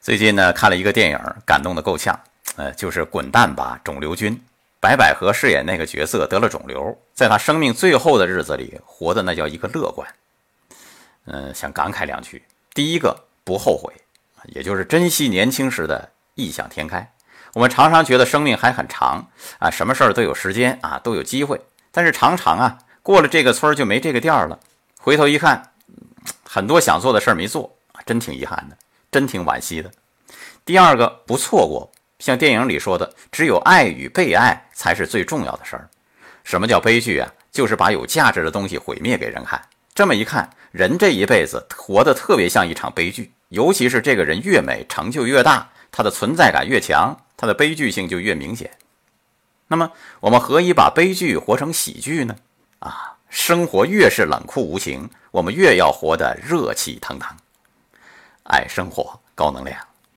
最近呢，看了一个电影，感动的够呛。呃，就是《滚蛋吧，肿瘤君》，白百合饰演那个角色得了肿瘤，在他生命最后的日子里，活的那叫一个乐观。嗯，想感慨两句：第一个，不后悔，也就是珍惜年轻时的异想天开。我们常常觉得生命还很长啊，什么事儿都有时间啊，都有机会。但是常常啊，过了这个村就没这个店了。回头一看，很多想做的事儿没做，真挺遗憾的。真挺惋惜的。第二个不错过，像电影里说的，只有爱与被爱才是最重要的事儿。什么叫悲剧啊？就是把有价值的东西毁灭给人看。这么一看，人这一辈子活得特别像一场悲剧。尤其是这个人越美，成就越大，他的存在感越强，他的悲剧性就越明显。那么，我们何以把悲剧活成喜剧呢？啊，生活越是冷酷无情，我们越要活得热气腾腾。生活，高能量。